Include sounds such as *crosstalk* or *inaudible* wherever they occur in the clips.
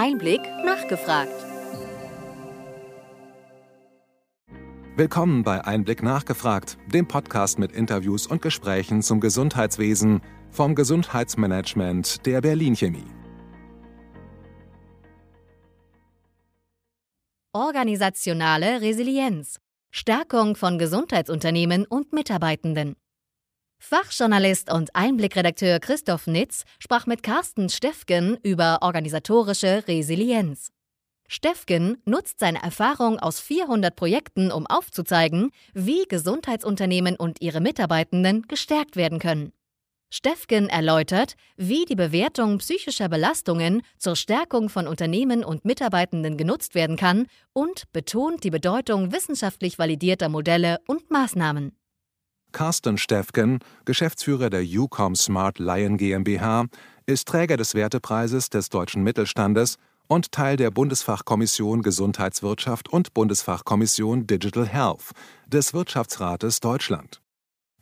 Einblick nachgefragt. Willkommen bei Einblick nachgefragt, dem Podcast mit Interviews und Gesprächen zum Gesundheitswesen vom Gesundheitsmanagement der Berlin Chemie. Organisationale Resilienz. Stärkung von Gesundheitsunternehmen und Mitarbeitenden. Fachjournalist und Einblickredakteur Christoph Nitz sprach mit Carsten Steffgen über organisatorische Resilienz. Steffgen nutzt seine Erfahrung aus 400 Projekten, um aufzuzeigen, wie Gesundheitsunternehmen und ihre Mitarbeitenden gestärkt werden können. Steffgen erläutert, wie die Bewertung psychischer Belastungen zur Stärkung von Unternehmen und Mitarbeitenden genutzt werden kann und betont die Bedeutung wissenschaftlich validierter Modelle und Maßnahmen. Carsten Steffgen, Geschäftsführer der UCOM Smart Lion GmbH, ist Träger des Wertepreises des deutschen Mittelstandes und Teil der Bundesfachkommission Gesundheitswirtschaft und Bundesfachkommission Digital Health des Wirtschaftsrates Deutschland.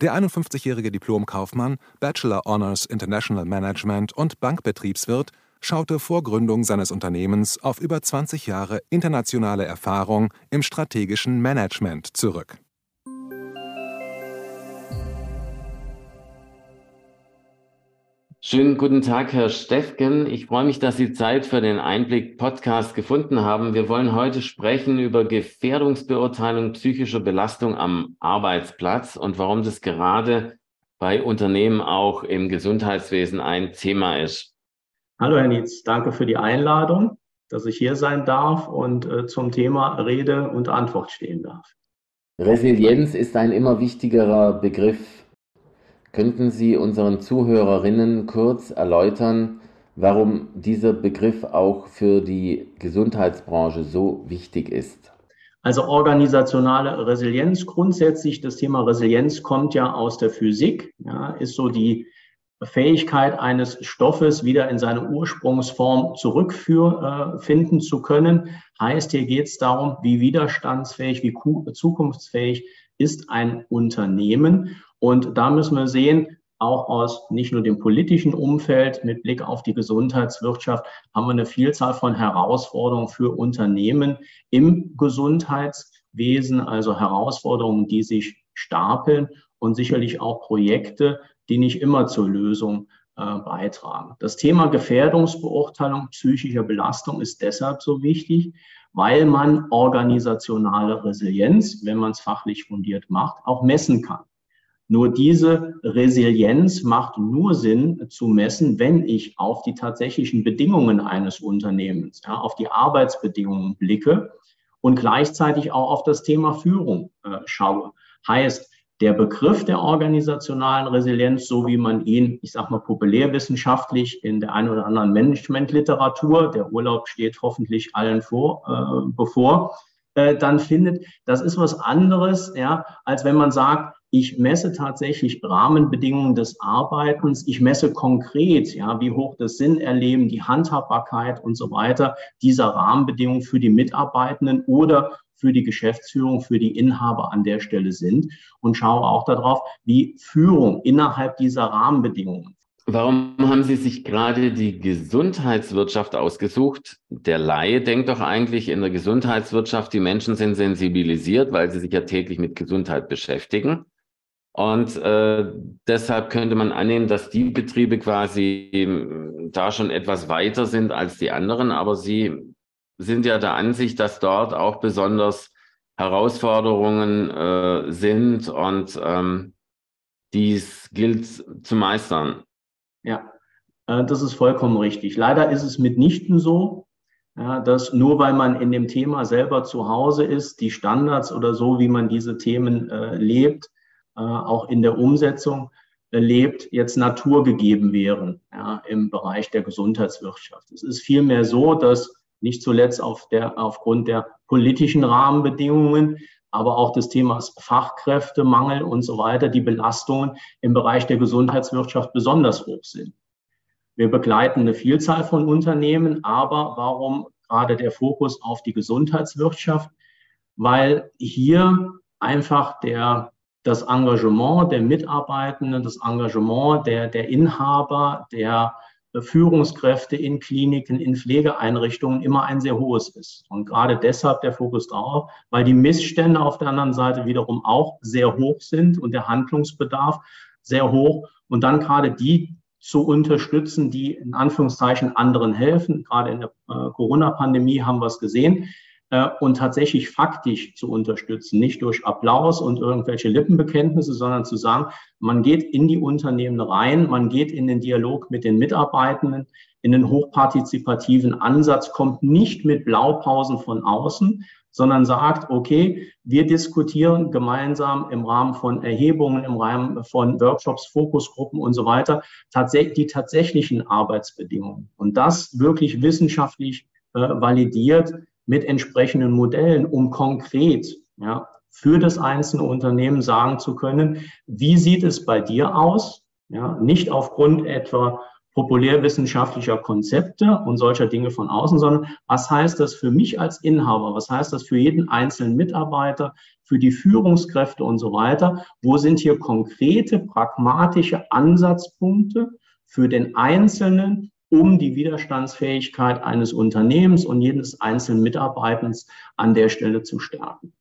Der 51-jährige Diplomkaufmann, Bachelor Honors International Management und Bankbetriebswirt schaute vor Gründung seines Unternehmens auf über 20 Jahre internationale Erfahrung im strategischen Management zurück. Schönen guten Tag, Herr Steffgen. Ich freue mich, dass Sie Zeit für den Einblick-Podcast gefunden haben. Wir wollen heute sprechen über Gefährdungsbeurteilung psychischer Belastung am Arbeitsplatz und warum das gerade bei Unternehmen auch im Gesundheitswesen ein Thema ist. Hallo, Herr Nietz. Danke für die Einladung, dass ich hier sein darf und äh, zum Thema Rede und Antwort stehen darf. Resilienz ist ein immer wichtigerer Begriff Könnten Sie unseren Zuhörerinnen kurz erläutern, warum dieser Begriff auch für die Gesundheitsbranche so wichtig ist? Also organisationale Resilienz, grundsätzlich das Thema Resilienz kommt ja aus der Physik, ja, ist so die Fähigkeit eines Stoffes wieder in seine Ursprungsform zurückfinden zu können. Heißt, hier geht es darum, wie widerstandsfähig, wie zukunftsfähig ist ein Unternehmen. Und da müssen wir sehen, auch aus nicht nur dem politischen Umfeld mit Blick auf die Gesundheitswirtschaft haben wir eine Vielzahl von Herausforderungen für Unternehmen im Gesundheitswesen, also Herausforderungen, die sich stapeln und sicherlich auch Projekte, die nicht immer zur Lösung äh, beitragen. Das Thema Gefährdungsbeurteilung psychischer Belastung ist deshalb so wichtig, weil man organisationale Resilienz, wenn man es fachlich fundiert macht, auch messen kann. Nur diese Resilienz macht nur Sinn zu messen, wenn ich auf die tatsächlichen Bedingungen eines Unternehmens, ja, auf die Arbeitsbedingungen blicke und gleichzeitig auch auf das Thema Führung äh, schaue. Heißt, der Begriff der organisationalen Resilienz, so wie man ihn, ich sage mal, populärwissenschaftlich in der einen oder anderen Managementliteratur, der Urlaub steht hoffentlich allen vor, äh, bevor, äh, dann findet, das ist was anderes, ja, als wenn man sagt, ich messe tatsächlich Rahmenbedingungen des Arbeitens. Ich messe konkret, ja, wie hoch das Sinnerleben, die Handhabbarkeit und so weiter dieser Rahmenbedingungen für die Mitarbeitenden oder für die Geschäftsführung, für die Inhaber an der Stelle sind und schaue auch darauf, wie Führung innerhalb dieser Rahmenbedingungen Warum haben Sie sich gerade die Gesundheitswirtschaft ausgesucht? Der Laie denkt doch eigentlich in der Gesundheitswirtschaft, die Menschen sind sensibilisiert, weil sie sich ja täglich mit Gesundheit beschäftigen. Und äh, deshalb könnte man annehmen, dass die Betriebe quasi ähm, da schon etwas weiter sind als die anderen. Aber sie sind ja der Ansicht, dass dort auch besonders Herausforderungen äh, sind und ähm, dies gilt zu meistern. Ja, äh, das ist vollkommen richtig. Leider ist es mitnichten so, ja, dass nur weil man in dem Thema selber zu Hause ist, die Standards oder so, wie man diese Themen äh, lebt, auch in der Umsetzung lebt, jetzt naturgegeben wären ja, im Bereich der Gesundheitswirtschaft. Es ist vielmehr so, dass nicht zuletzt auf der, aufgrund der politischen Rahmenbedingungen, aber auch des Themas Fachkräftemangel und so weiter, die Belastungen im Bereich der Gesundheitswirtschaft besonders hoch sind. Wir begleiten eine Vielzahl von Unternehmen, aber warum gerade der Fokus auf die Gesundheitswirtschaft? Weil hier einfach der das Engagement der Mitarbeitenden, das Engagement der, der Inhaber, der Führungskräfte in Kliniken, in Pflegeeinrichtungen immer ein sehr hohes ist. Und gerade deshalb der Fokus darauf, weil die Missstände auf der anderen Seite wiederum auch sehr hoch sind und der Handlungsbedarf sehr hoch. Und dann gerade die zu unterstützen, die in Anführungszeichen anderen helfen. Gerade in der äh, Corona-Pandemie haben wir es gesehen. Äh, und tatsächlich faktisch zu unterstützen, nicht durch Applaus und irgendwelche Lippenbekenntnisse, sondern zu sagen, man geht in die Unternehmen rein, man geht in den Dialog mit den Mitarbeitenden, in den hochpartizipativen Ansatz, kommt nicht mit Blaupausen von außen, sondern sagt, okay, wir diskutieren gemeinsam im Rahmen von Erhebungen, im Rahmen von Workshops, Fokusgruppen und so weiter, tatsächlich die tatsächlichen Arbeitsbedingungen. Und das wirklich wissenschaftlich äh, validiert mit entsprechenden Modellen, um konkret ja, für das einzelne Unternehmen sagen zu können, wie sieht es bei dir aus? Ja, nicht aufgrund etwa populärwissenschaftlicher Konzepte und solcher Dinge von außen, sondern was heißt das für mich als Inhaber? Was heißt das für jeden einzelnen Mitarbeiter, für die Führungskräfte und so weiter? Wo sind hier konkrete, pragmatische Ansatzpunkte für den Einzelnen, um die Widerstandsfähigkeit eines Unternehmens und jedes einzelnen Mitarbeitens an der Stelle zu stärken.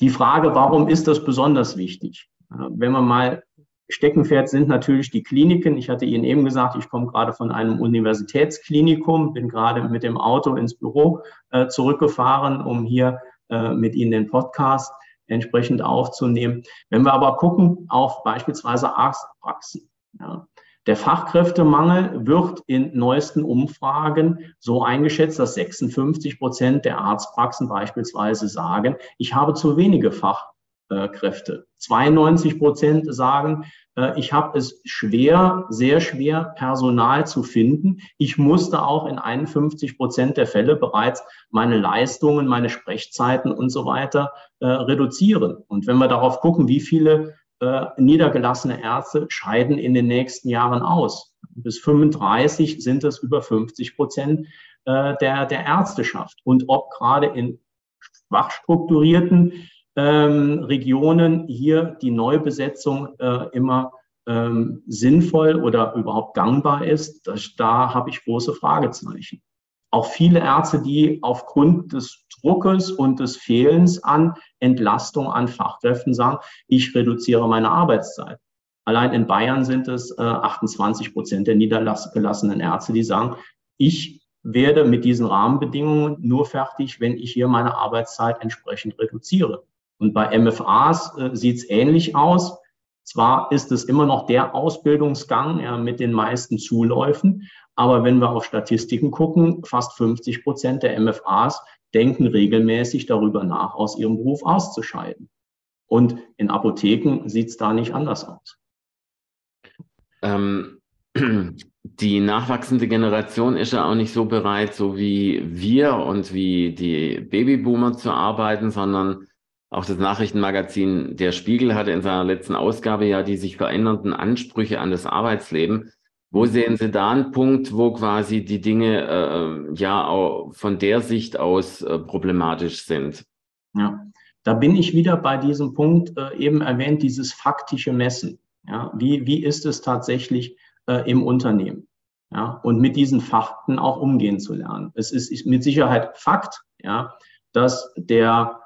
Die Frage, warum ist das besonders wichtig? Wenn man mal Steckenpferd sind natürlich die Kliniken. Ich hatte Ihnen eben gesagt, ich komme gerade von einem Universitätsklinikum, bin gerade mit dem Auto ins Büro äh, zurückgefahren, um hier äh, mit Ihnen den Podcast entsprechend aufzunehmen. Wenn wir aber gucken auf beispielsweise Arztpraxen, ja, der Fachkräftemangel wird in neuesten Umfragen so eingeschätzt, dass 56 Prozent der Arztpraxen beispielsweise sagen, ich habe zu wenige Fachkräfte. 92 Prozent sagen, äh, ich habe es schwer, sehr schwer, Personal zu finden. Ich musste auch in 51 Prozent der Fälle bereits meine Leistungen, meine Sprechzeiten und so weiter äh, reduzieren. Und wenn wir darauf gucken, wie viele äh, niedergelassene Ärzte scheiden in den nächsten Jahren aus. Bis 35 sind es über 50 Prozent äh, der, der Ärzteschaft. Und ob gerade in schwach strukturierten ähm, Regionen hier die Neubesetzung äh, immer ähm, sinnvoll oder überhaupt gangbar ist, das, da habe ich große Fragezeichen auch viele Ärzte, die aufgrund des Druckes und des Fehlens an Entlastung an Fachkräften sagen, ich reduziere meine Arbeitszeit. Allein in Bayern sind es äh, 28 Prozent der niedergelassenen Ärzte, die sagen, ich werde mit diesen Rahmenbedingungen nur fertig, wenn ich hier meine Arbeitszeit entsprechend reduziere. Und bei MFAs äh, sieht es ähnlich aus. Zwar ist es immer noch der Ausbildungsgang ja, mit den meisten Zuläufen, aber wenn wir auf Statistiken gucken, fast 50 Prozent der MFAs denken regelmäßig darüber nach, aus ihrem Beruf auszuscheiden. Und in Apotheken sieht es da nicht anders aus. Ähm, *clears throat* die nachwachsende Generation ist ja auch nicht so bereit, so wie wir und wie die Babyboomer zu arbeiten, sondern auch das Nachrichtenmagazin Der Spiegel hatte in seiner letzten Ausgabe ja die sich verändernden Ansprüche an das Arbeitsleben. Wo sehen Sie da einen Punkt, wo quasi die Dinge äh, ja auch von der Sicht aus äh, problematisch sind? Ja, da bin ich wieder bei diesem Punkt äh, eben erwähnt, dieses faktische Messen. Ja, wie, wie ist es tatsächlich äh, im Unternehmen? Ja, und mit diesen Fakten auch umgehen zu lernen. Es ist mit Sicherheit Fakt, ja, dass der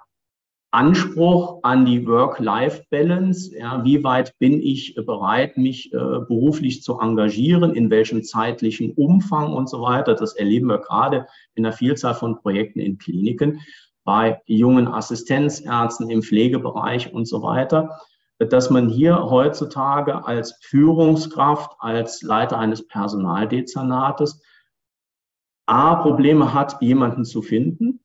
Anspruch an die Work-Life-Balance. Ja, wie weit bin ich bereit, mich äh, beruflich zu engagieren, in welchem zeitlichen Umfang und so weiter. Das erleben wir gerade in der Vielzahl von Projekten in Kliniken, bei jungen Assistenzärzten im Pflegebereich und so weiter, dass man hier heutzutage als Führungskraft, als Leiter eines Personaldezernates A, Probleme hat, jemanden zu finden,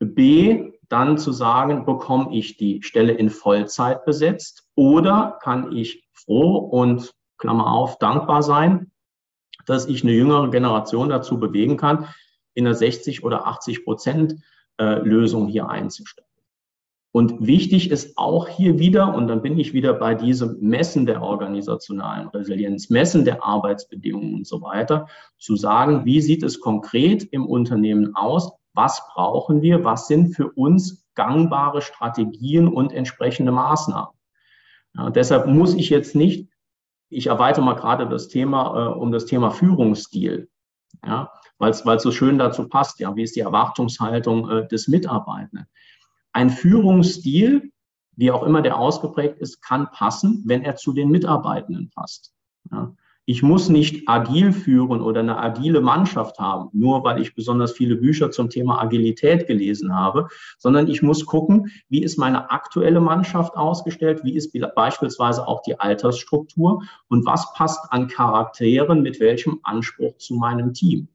B, dann zu sagen, bekomme ich die Stelle in Vollzeit besetzt oder kann ich froh und Klammer auf dankbar sein, dass ich eine jüngere Generation dazu bewegen kann, in der 60 oder 80 Prozent äh, Lösung hier einzustellen. Und wichtig ist auch hier wieder, und dann bin ich wieder bei diesem Messen der organisationalen Resilienz, Messen der Arbeitsbedingungen und so weiter, zu sagen, wie sieht es konkret im Unternehmen aus? Was brauchen wir, was sind für uns gangbare Strategien und entsprechende Maßnahmen. Ja, deshalb muss ich jetzt nicht ich erweitere mal gerade das Thema äh, um das Thema Führungsstil, ja, weil es so schön dazu passt, ja, wie ist die Erwartungshaltung äh, des Mitarbeitenden. Ein Führungsstil, wie auch immer der ausgeprägt ist, kann passen, wenn er zu den Mitarbeitenden passt. Ja. Ich muss nicht agil führen oder eine agile Mannschaft haben, nur weil ich besonders viele Bücher zum Thema Agilität gelesen habe, sondern ich muss gucken, wie ist meine aktuelle Mannschaft ausgestellt, wie ist beispielsweise auch die Altersstruktur und was passt an Charakteren mit welchem Anspruch zu meinem Team.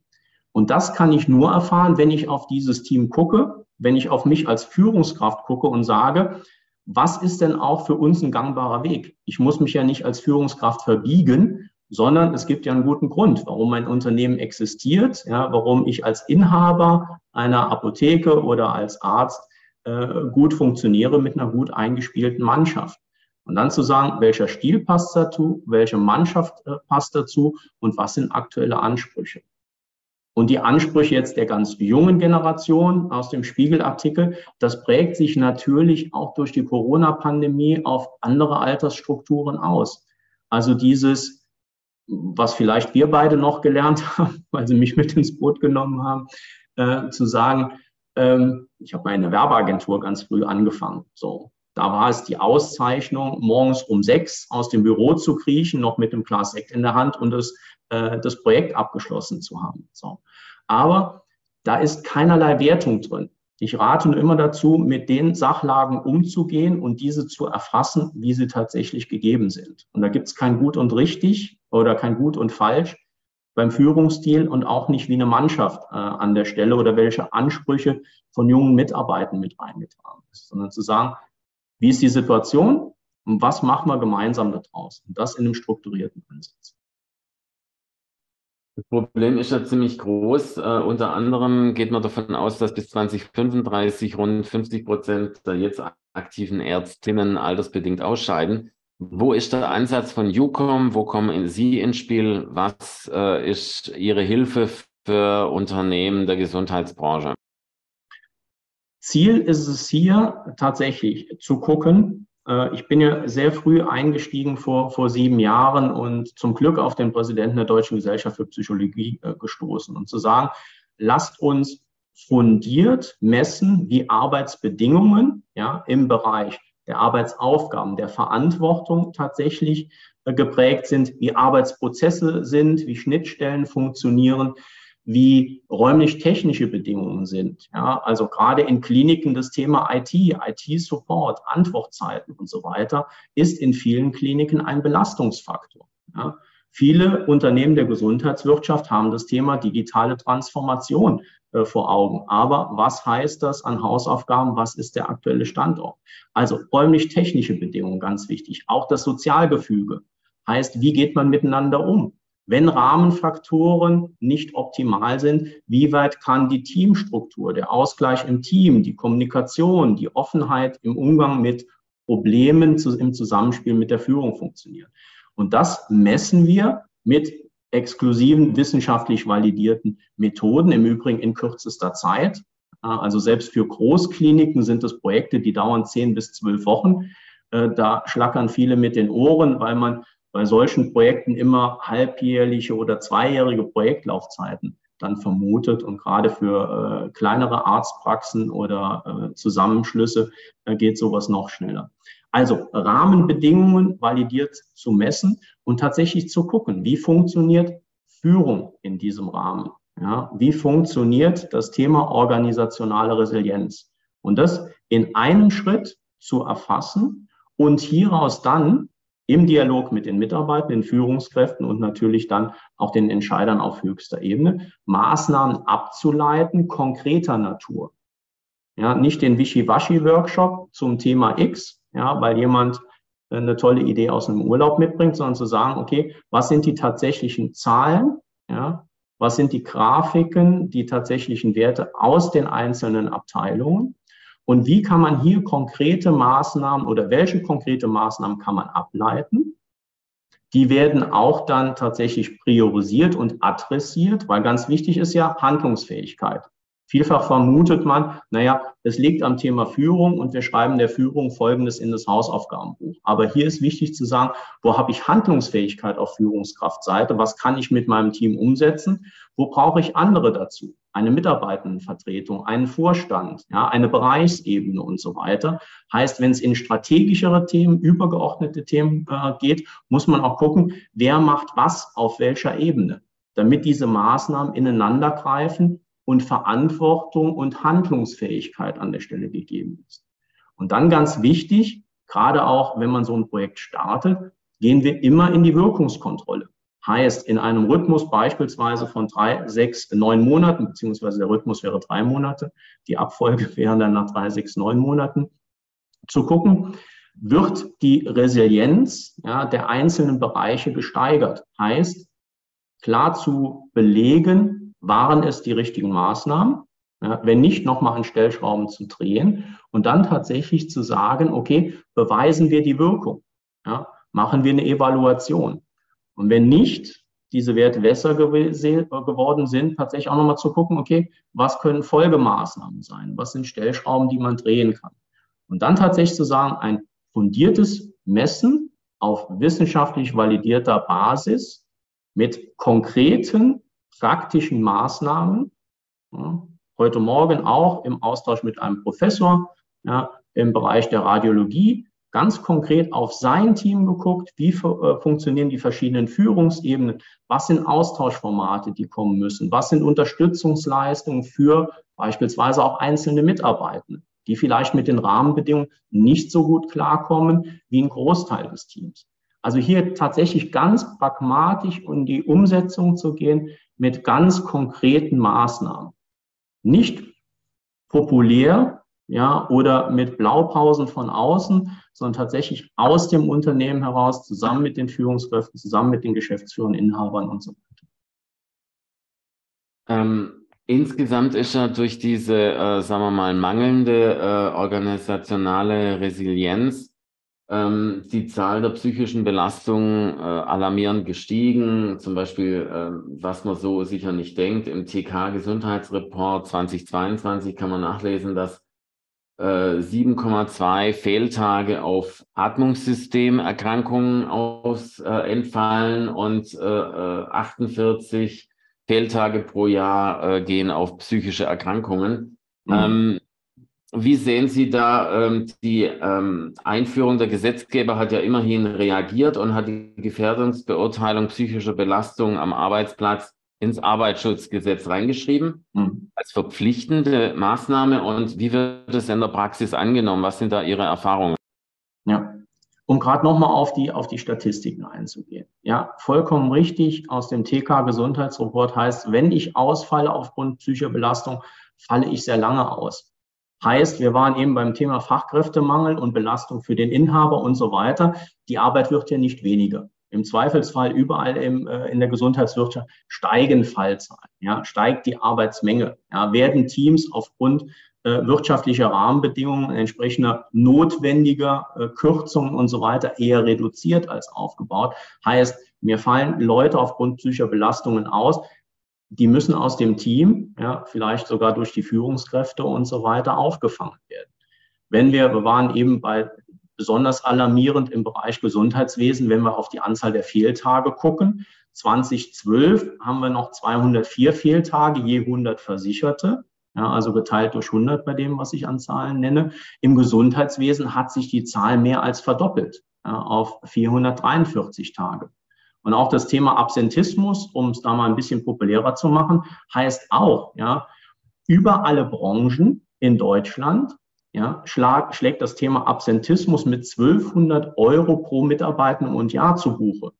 Und das kann ich nur erfahren, wenn ich auf dieses Team gucke, wenn ich auf mich als Führungskraft gucke und sage, was ist denn auch für uns ein gangbarer Weg? Ich muss mich ja nicht als Führungskraft verbiegen, sondern es gibt ja einen guten Grund, warum mein Unternehmen existiert, ja, warum ich als Inhaber einer Apotheke oder als Arzt äh, gut funktioniere mit einer gut eingespielten Mannschaft. Und dann zu sagen, welcher Stil passt dazu, welche Mannschaft äh, passt dazu und was sind aktuelle Ansprüche. Und die Ansprüche jetzt der ganz jungen Generation aus dem Spiegelartikel, das prägt sich natürlich auch durch die Corona-Pandemie auf andere Altersstrukturen aus. Also dieses, was vielleicht wir beide noch gelernt *laughs* haben, weil sie mich mit ins Boot genommen haben, äh, zu sagen, ähm, ich habe meine Werbeagentur ganz früh angefangen. So, da war es die Auszeichnung, morgens um sechs aus dem Büro zu kriechen, noch mit einem Glas Sekt in der Hand und das, äh, das Projekt abgeschlossen zu haben. So. Aber da ist keinerlei Wertung drin. Ich rate nur immer dazu, mit den Sachlagen umzugehen und diese zu erfassen, wie sie tatsächlich gegeben sind. Und da gibt es kein Gut und richtig oder kein Gut und falsch beim Führungsstil und auch nicht wie eine Mannschaft äh, an der Stelle oder welche Ansprüche von jungen Mitarbeitern mit eingetragen ist, sondern zu sagen, wie ist die Situation und was machen wir gemeinsam daraus? Und das in einem strukturierten Ansatz. Das Problem ist ja ziemlich groß. Uh, unter anderem geht man davon aus, dass bis 2035 rund 50 Prozent der jetzt aktiven Ärztinnen altersbedingt ausscheiden. Wo ist der Ansatz von UCOM? Wo kommen Sie ins Spiel? Was uh, ist Ihre Hilfe für Unternehmen der Gesundheitsbranche? Ziel ist es hier tatsächlich zu gucken, äh, ich bin ja sehr früh eingestiegen vor, vor sieben Jahren und zum Glück auf den Präsidenten der Deutschen Gesellschaft für Psychologie äh, gestoßen und zu sagen, lasst uns fundiert messen, wie Arbeitsbedingungen ja, im Bereich der Arbeitsaufgaben, der Verantwortung tatsächlich äh, geprägt sind, wie Arbeitsprozesse sind, wie Schnittstellen funktionieren, wie räumlich-technische Bedingungen sind. Ja, also gerade in Kliniken das Thema IT, IT-Support, Antwortzeiten und so weiter ist in vielen Kliniken ein Belastungsfaktor. Ja. Viele Unternehmen der Gesundheitswirtschaft haben das Thema digitale Transformation äh, vor Augen. Aber was heißt das an Hausaufgaben? Was ist der aktuelle Standort? Also räumlich-technische Bedingungen ganz wichtig. Auch das Sozialgefüge heißt, wie geht man miteinander um? Wenn Rahmenfaktoren nicht optimal sind, wie weit kann die Teamstruktur, der Ausgleich im Team, die Kommunikation, die Offenheit im Umgang mit Problemen im Zusammenspiel mit der Führung funktionieren? Und das messen wir mit exklusiven wissenschaftlich validierten Methoden, im Übrigen in kürzester Zeit. Also selbst für Großkliniken sind es Projekte, die dauern zehn bis zwölf Wochen. Äh, da schlackern viele mit den Ohren, weil man bei solchen Projekten immer halbjährliche oder zweijährige Projektlaufzeiten dann vermutet. Und gerade für äh, kleinere Arztpraxen oder äh, Zusammenschlüsse äh, geht sowas noch schneller. Also Rahmenbedingungen validiert zu messen und tatsächlich zu gucken, wie funktioniert Führung in diesem Rahmen. Ja, wie funktioniert das Thema organisationale Resilienz? Und das in einem Schritt zu erfassen und hieraus dann im Dialog mit den Mitarbeitern, den Führungskräften und natürlich dann auch den Entscheidern auf höchster Ebene, Maßnahmen abzuleiten, konkreter Natur. Ja, nicht den Wischiwaschi-Workshop zum Thema X, ja, weil jemand eine tolle Idee aus einem Urlaub mitbringt, sondern zu sagen, okay, was sind die tatsächlichen Zahlen, ja, was sind die Grafiken, die tatsächlichen Werte aus den einzelnen Abteilungen und wie kann man hier konkrete Maßnahmen oder welche konkrete Maßnahmen kann man ableiten? Die werden auch dann tatsächlich priorisiert und adressiert, weil ganz wichtig ist ja Handlungsfähigkeit. Vielfach vermutet man, naja, es liegt am Thema Führung und wir schreiben der Führung Folgendes in das Hausaufgabenbuch. Aber hier ist wichtig zu sagen, wo habe ich Handlungsfähigkeit auf Führungskraftseite? Was kann ich mit meinem Team umsetzen? Wo brauche ich andere dazu? Eine Mitarbeitendenvertretung, einen Vorstand, ja, eine Bereichsebene und so weiter. Heißt, wenn es in strategischere Themen, übergeordnete Themen äh, geht, muss man auch gucken, wer macht was auf welcher Ebene, damit diese Maßnahmen ineinander greifen und Verantwortung und Handlungsfähigkeit an der Stelle gegeben ist. Und dann ganz wichtig, gerade auch wenn man so ein Projekt startet, gehen wir immer in die Wirkungskontrolle. Heißt, in einem Rhythmus beispielsweise von drei, sechs, neun Monaten, beziehungsweise der Rhythmus wäre drei Monate, die Abfolge *laughs* wäre dann nach drei, sechs, neun Monaten, zu gucken, wird die Resilienz ja, der einzelnen Bereiche gesteigert. Heißt, klar zu belegen, waren es die richtigen Maßnahmen? Ja, wenn nicht, nochmal an Stellschrauben zu drehen und dann tatsächlich zu sagen, okay, beweisen wir die Wirkung? Ja, machen wir eine Evaluation? Und wenn nicht, diese Werte besser geworden sind, tatsächlich auch nochmal zu gucken, okay, was können Folgemaßnahmen sein? Was sind Stellschrauben, die man drehen kann? Und dann tatsächlich zu sagen, ein fundiertes Messen auf wissenschaftlich validierter Basis mit konkreten praktischen Maßnahmen. Ja, heute Morgen auch im Austausch mit einem Professor ja, im Bereich der Radiologie ganz konkret auf sein Team geguckt, wie äh, funktionieren die verschiedenen Führungsebenen, was sind Austauschformate, die kommen müssen, was sind Unterstützungsleistungen für beispielsweise auch einzelne Mitarbeitende, die vielleicht mit den Rahmenbedingungen nicht so gut klarkommen wie ein Großteil des Teams. Also hier tatsächlich ganz pragmatisch in die Umsetzung zu gehen, mit ganz konkreten Maßnahmen. Nicht populär, ja, oder mit Blaupausen von außen, sondern tatsächlich aus dem Unternehmen heraus, zusammen mit den Führungskräften, zusammen mit den Geschäftsführern, Inhabern und so weiter. Ähm, insgesamt ist ja durch diese, äh, sagen wir mal, mangelnde äh, organisationale Resilienz ähm, die Zahl der psychischen Belastungen äh, alarmierend gestiegen. Zum Beispiel, äh, was man so sicher nicht denkt, im TK-Gesundheitsreport 2022 kann man nachlesen, dass äh, 7,2 Fehltage auf Atmungssystemerkrankungen aus äh, entfallen und 48 äh, Fehltage pro Jahr äh, gehen auf psychische Erkrankungen. Mhm. Ähm, wie sehen Sie da ähm, die ähm, Einführung? Der Gesetzgeber hat ja immerhin reagiert und hat die Gefährdungsbeurteilung psychischer Belastung am Arbeitsplatz ins Arbeitsschutzgesetz reingeschrieben mhm. als verpflichtende Maßnahme. Und wie wird es in der Praxis angenommen? Was sind da Ihre Erfahrungen? Ja, um gerade nochmal auf die, auf die Statistiken einzugehen. Ja, vollkommen richtig. Aus dem TK-Gesundheitsreport heißt, wenn ich ausfalle aufgrund psychischer Belastung, falle ich sehr lange aus. Heißt, wir waren eben beim Thema Fachkräftemangel und Belastung für den Inhaber und so weiter. Die Arbeit wird ja nicht weniger. Im Zweifelsfall überall im, äh, in der Gesundheitswirtschaft steigen Fallzahlen, ja, steigt die Arbeitsmenge, ja, werden Teams aufgrund äh, wirtschaftlicher Rahmenbedingungen entsprechender notwendiger äh, Kürzungen und so weiter eher reduziert als aufgebaut. Heißt, mir fallen Leute aufgrund psychischer Belastungen aus, die müssen aus dem Team, ja, vielleicht sogar durch die Führungskräfte und so weiter aufgefangen werden. Wenn wir, wir waren eben bei besonders alarmierend im Bereich Gesundheitswesen, wenn wir auf die Anzahl der Fehltage gucken. 2012 haben wir noch 204 Fehltage je 100 Versicherte. Ja, also geteilt durch 100 bei dem, was ich an Zahlen nenne. Im Gesundheitswesen hat sich die Zahl mehr als verdoppelt ja, auf 443 Tage. Und auch das Thema Absentismus, um es da mal ein bisschen populärer zu machen, heißt auch, ja, über alle Branchen in Deutschland ja, schlag, schlägt das Thema Absentismus mit 1200 Euro pro Mitarbeitenden und Jahr zu Buche.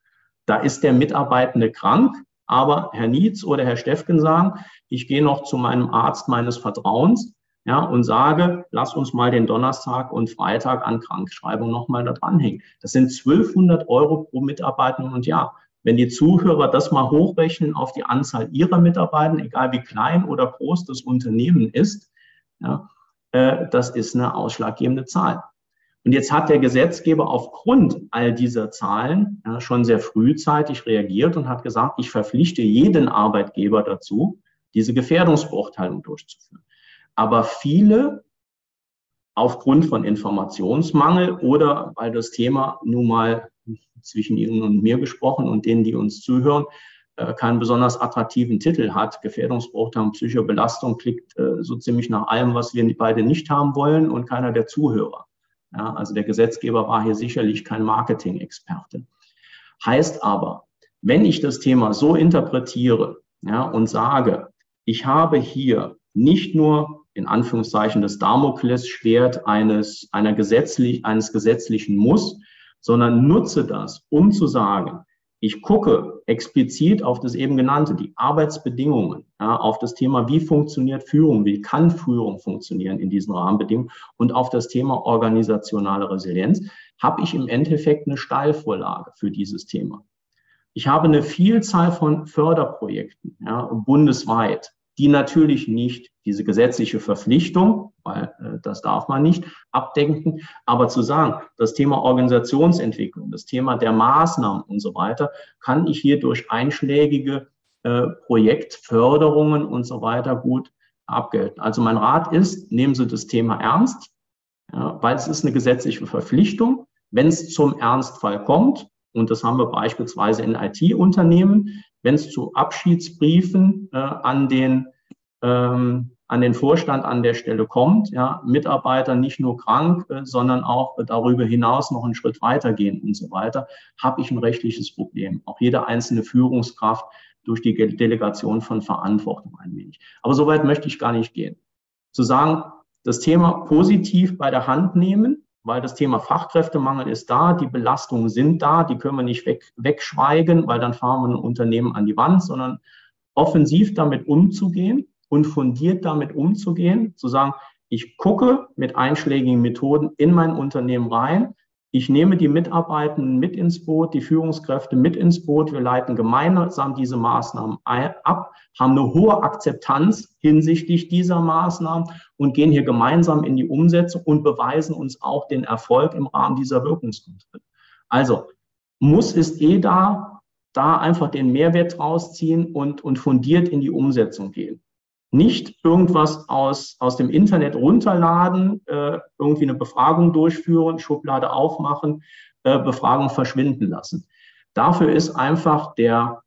Da ist der Mitarbeitende krank, aber Herr Nietz oder Herr Steffken sagen, ich gehe noch zu meinem Arzt meines Vertrauens ja, und sage, lass uns mal den Donnerstag und Freitag an Krankschreibung nochmal da dranhängen. Das sind 1200 Euro pro Mitarbeiter und Jahr. Wenn die Zuhörer das mal hochrechnen auf die Anzahl ihrer Mitarbeiter, egal wie klein oder groß das Unternehmen ist, ja, äh, das ist eine ausschlaggebende Zahl. Und jetzt hat der Gesetzgeber aufgrund all dieser Zahlen ja, schon sehr frühzeitig reagiert und hat gesagt, ich verpflichte jeden Arbeitgeber dazu, diese Gefährdungsbeurteilung durchzuführen. Aber viele aufgrund von Informationsmangel oder weil das Thema nun mal zwischen Ihnen und mir gesprochen und denen, die uns zuhören, äh, keinen besonders attraktiven Titel hat. Gefährdungsbeurteilung, Psychobelastung klingt äh, so ziemlich nach allem, was wir beide nicht haben wollen und keiner der Zuhörer. Ja, also der Gesetzgeber war hier sicherlich kein Marketing-Experte. Heißt aber, wenn ich das Thema so interpretiere ja, und sage, ich habe hier nicht nur in Anführungszeichen das Damoklesschwert eines, einer gesetzlich, eines gesetzlichen Muss, sondern nutze das, um zu sagen, ich gucke explizit auf das eben genannte, die Arbeitsbedingungen, ja, auf das Thema, wie funktioniert Führung, wie kann Führung funktionieren in diesen Rahmenbedingungen und auf das Thema organisationale Resilienz, habe ich im Endeffekt eine Steilvorlage für dieses Thema. Ich habe eine Vielzahl von Förderprojekten ja, bundesweit, die natürlich nicht diese gesetzliche Verpflichtung, weil äh, das darf man nicht, abdenken. Aber zu sagen, das Thema Organisationsentwicklung, das Thema der Maßnahmen und so weiter, kann ich hier durch einschlägige äh, Projektförderungen und so weiter gut abgelten. Also mein Rat ist, nehmen Sie das Thema ernst, ja, weil es ist eine gesetzliche Verpflichtung. Wenn es zum Ernstfall kommt, und das haben wir beispielsweise in IT-Unternehmen, wenn es zu Abschiedsbriefen äh, an den ähm, an den Vorstand an der Stelle kommt, ja, Mitarbeiter nicht nur krank, äh, sondern auch darüber hinaus noch einen Schritt weitergehen und so weiter, habe ich ein rechtliches Problem. Auch jede einzelne Führungskraft durch die Delegation von Verantwortung ein wenig. Aber so weit möchte ich gar nicht gehen. Zu sagen, das Thema positiv bei der Hand nehmen, weil das Thema Fachkräftemangel ist da, die Belastungen sind da, die können wir nicht weg, wegschweigen, weil dann fahren wir ein Unternehmen an die Wand, sondern offensiv damit umzugehen und fundiert damit umzugehen, zu sagen, ich gucke mit einschlägigen Methoden in mein Unternehmen rein, ich nehme die Mitarbeitenden mit ins Boot, die Führungskräfte mit ins Boot. Wir leiten gemeinsam diese Maßnahmen ab, haben eine hohe Akzeptanz hinsichtlich dieser Maßnahmen und gehen hier gemeinsam in die Umsetzung und beweisen uns auch den Erfolg im Rahmen dieser Wirkungskontrolle. Also muss ist eh da, da einfach den Mehrwert rausziehen und, und fundiert in die Umsetzung gehen nicht irgendwas aus, aus dem Internet runterladen, äh, irgendwie eine Befragung durchführen, Schublade aufmachen, äh, Befragung verschwinden lassen. Dafür ist einfach der,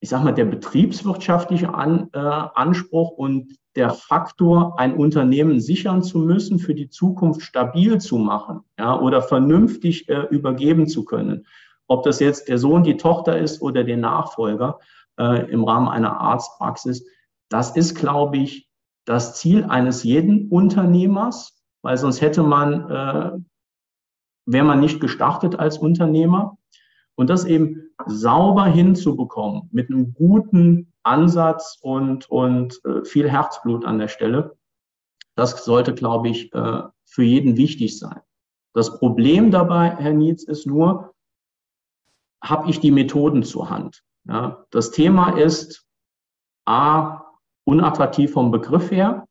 ich sag mal, der betriebswirtschaftliche An, äh, Anspruch und der Faktor, ein Unternehmen sichern zu müssen, für die Zukunft stabil zu machen ja, oder vernünftig äh, übergeben zu können. Ob das jetzt der Sohn, die Tochter ist oder der Nachfolger äh, im Rahmen einer Arztpraxis, das ist, glaube ich, das Ziel eines jeden Unternehmers, weil sonst hätte man, äh, wäre man nicht gestartet als Unternehmer. Und das eben sauber hinzubekommen mit einem guten Ansatz und, und äh, viel Herzblut an der Stelle, das sollte, glaube ich, äh, für jeden wichtig sein. Das Problem dabei, Herr Nietz, ist nur, habe ich die Methoden zur Hand? Ja, das Thema ist, A, unattraktiv vom Begriff her.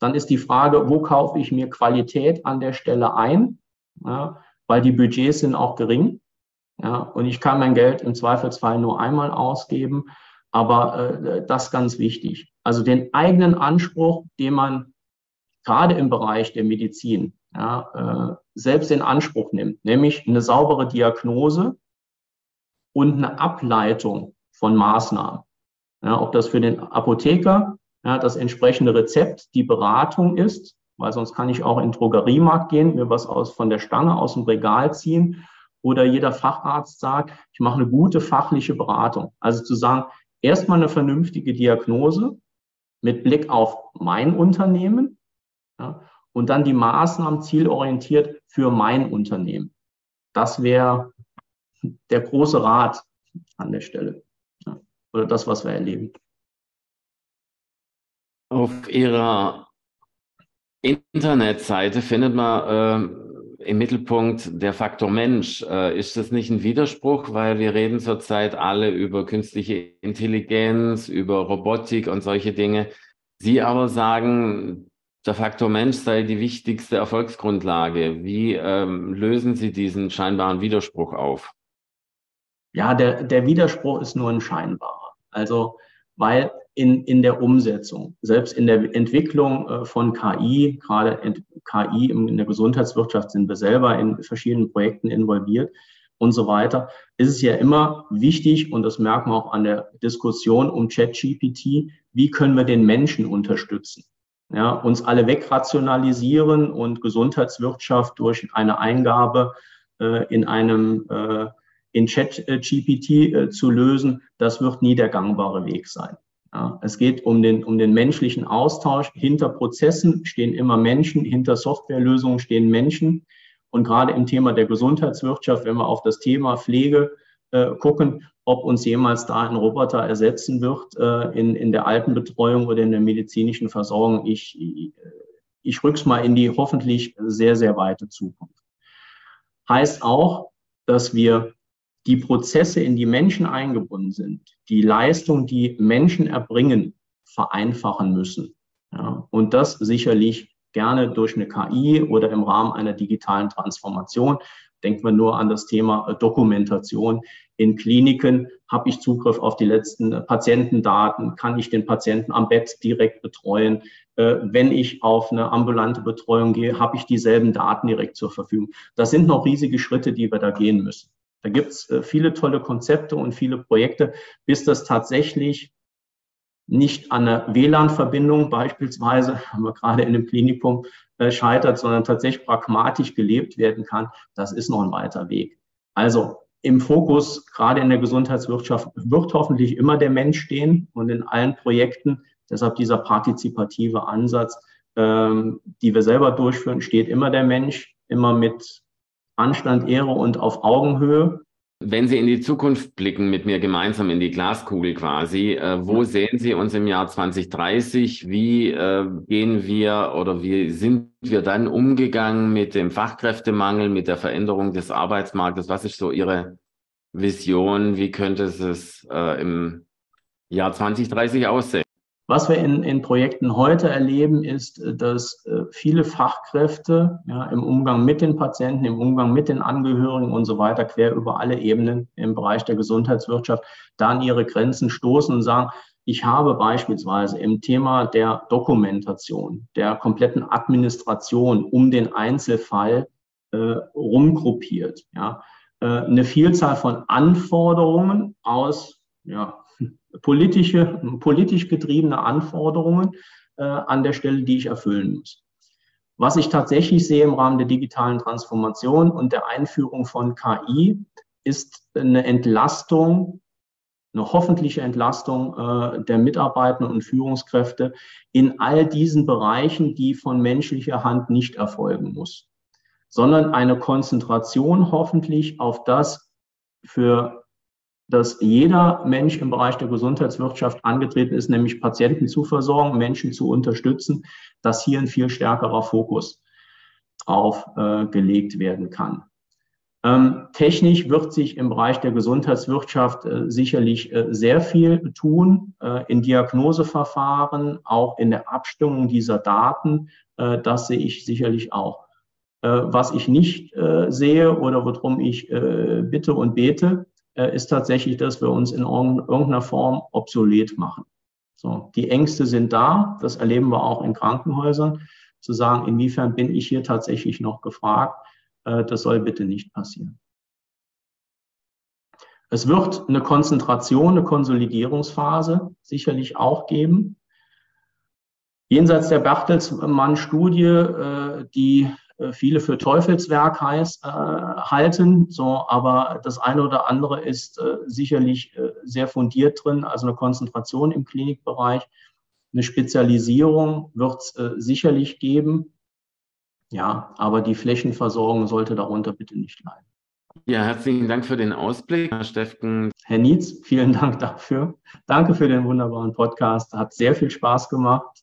Dann ist die Frage, wo kaufe ich mir Qualität an der Stelle ein? Ja, weil die Budgets sind auch gering. Ja, und ich kann mein Geld im Zweifelsfall nur einmal ausgeben. Aber äh, das ist ganz wichtig. Also den eigenen Anspruch, den man gerade im Bereich der Medizin ja, äh, selbst in Anspruch nimmt, nämlich eine saubere Diagnose und eine Ableitung von Maßnahmen. Ja, ob das für den Apotheker ja, das entsprechende Rezept die Beratung ist, weil sonst kann ich auch in den Drogeriemarkt gehen, mir was aus, von der Stange aus dem Regal ziehen oder jeder Facharzt sagt, ich mache eine gute fachliche Beratung. Also zu sagen, erstmal eine vernünftige Diagnose mit Blick auf mein Unternehmen ja, und dann die Maßnahmen zielorientiert für mein Unternehmen. Das wäre der große Rat an der Stelle oder das, was wir erleben. Auf Ihrer Internetseite findet man äh, im Mittelpunkt der Faktor Mensch. Äh, ist das nicht ein Widerspruch, weil wir reden zurzeit alle über künstliche Intelligenz, über Robotik und solche Dinge. Sie aber sagen, der Faktor Mensch sei die wichtigste Erfolgsgrundlage. Wie ähm, lösen Sie diesen scheinbaren Widerspruch auf? Ja, der, der Widerspruch ist nur ein scheinbarer. Also, weil in, in der Umsetzung, selbst in der Entwicklung äh, von KI, gerade KI in der Gesundheitswirtschaft sind wir selber in verschiedenen Projekten involviert und so weiter, ist es ja immer wichtig, und das merken wir auch an der Diskussion um ChatGPT, wie können wir den Menschen unterstützen? Ja, uns alle wegrationalisieren und Gesundheitswirtschaft durch eine Eingabe äh, in einem äh, in ChatGPT äh, zu lösen, das wird nie der gangbare Weg sein. Ja, es geht um den, um den menschlichen Austausch. Hinter Prozessen stehen immer Menschen, hinter Softwarelösungen stehen Menschen. Und gerade im Thema der Gesundheitswirtschaft, wenn wir auf das Thema Pflege äh, gucken, ob uns jemals da ein Roboter ersetzen wird äh, in, in der Altenbetreuung oder in der medizinischen Versorgung, ich, ich, ich rück's mal in die hoffentlich sehr, sehr weite Zukunft. Heißt auch, dass wir die Prozesse, in die Menschen eingebunden sind, die Leistung, die Menschen erbringen, vereinfachen müssen. Ja, und das sicherlich gerne durch eine KI oder im Rahmen einer digitalen Transformation. Denken wir nur an das Thema äh, Dokumentation. In Kliniken habe ich Zugriff auf die letzten äh, Patientendaten, kann ich den Patienten am Bett direkt betreuen. Äh, wenn ich auf eine ambulante Betreuung gehe, habe ich dieselben Daten direkt zur Verfügung. Das sind noch riesige Schritte, die wir da gehen müssen. Da gibt es äh, viele tolle Konzepte und viele Projekte, bis das tatsächlich nicht an einer WLAN-Verbindung beispielsweise, *laughs* haben wir gerade in dem Klinikum äh, scheitert, sondern tatsächlich pragmatisch gelebt werden kann. Das ist noch ein weiter Weg. Also im Fokus, gerade in der Gesundheitswirtschaft, wird hoffentlich immer der Mensch stehen und in allen Projekten. Deshalb dieser partizipative Ansatz, ähm, die wir selber durchführen, steht immer der Mensch, immer mit Anstand, Ehre und auf Augenhöhe. Wenn Sie in die Zukunft blicken, mit mir gemeinsam in die Glaskugel quasi, äh, wo sehen Sie uns im Jahr 2030? Wie äh, gehen wir oder wie sind wir dann umgegangen mit dem Fachkräftemangel, mit der Veränderung des Arbeitsmarktes? Was ist so Ihre Vision? Wie könnte es äh, im Jahr 2030 aussehen? Was wir in, in Projekten heute erleben, ist, äh, dass äh, viele Fachkräfte ja, im Umgang mit den Patienten, im Umgang mit den Angehörigen und so weiter, quer über alle Ebenen im Bereich der Gesundheitswirtschaft, da an ihre Grenzen stoßen und sagen, ich habe beispielsweise im Thema der Dokumentation, der kompletten Administration um den Einzelfall äh, rumgruppiert, ja, äh, eine Vielzahl von Anforderungen aus ja, politische, politisch getriebene Anforderungen äh, an der Stelle, die ich erfüllen muss. Was ich tatsächlich sehe im Rahmen der digitalen Transformation und der Einführung von KI, ist eine Entlastung, eine hoffentliche Entlastung äh, der Mitarbeitenden und Führungskräfte in all diesen Bereichen, die von menschlicher Hand nicht erfolgen muss, sondern eine Konzentration hoffentlich auf das für dass jeder Mensch im Bereich der Gesundheitswirtschaft angetreten ist, nämlich Patienten zu versorgen, Menschen zu unterstützen, dass hier ein viel stärkerer Fokus aufgelegt äh, werden kann. Ähm, technisch wird sich im Bereich der Gesundheitswirtschaft äh, sicherlich äh, sehr viel tun äh, in Diagnoseverfahren, auch in der Abstimmung dieser Daten. Äh, das sehe ich sicherlich auch. Äh, was ich nicht sehe oder worum ich bitte und bete, äh, ist tatsächlich, dass wir uns in irgendeiner Form obsolet machen. So, die Ängste sind da, das erleben wir auch in Krankenhäusern, zu sagen, inwiefern bin ich hier tatsächlich noch gefragt, äh, das soll bitte nicht passieren. Es wird eine Konzentration, eine Konsolidierungsphase sicherlich auch geben. Jenseits der Bertelsmann-Studie, äh, die viele für Teufelswerk heißt, äh, halten. So, aber das eine oder andere ist äh, sicherlich äh, sehr fundiert drin, also eine Konzentration im Klinikbereich. Eine Spezialisierung wird es äh, sicherlich geben. Ja, aber die Flächenversorgung sollte darunter bitte nicht leiden. Ja, herzlichen Dank für den Ausblick, Herr Steffken. Herr Nietz, vielen Dank dafür. Danke für den wunderbaren Podcast. Hat sehr viel Spaß gemacht.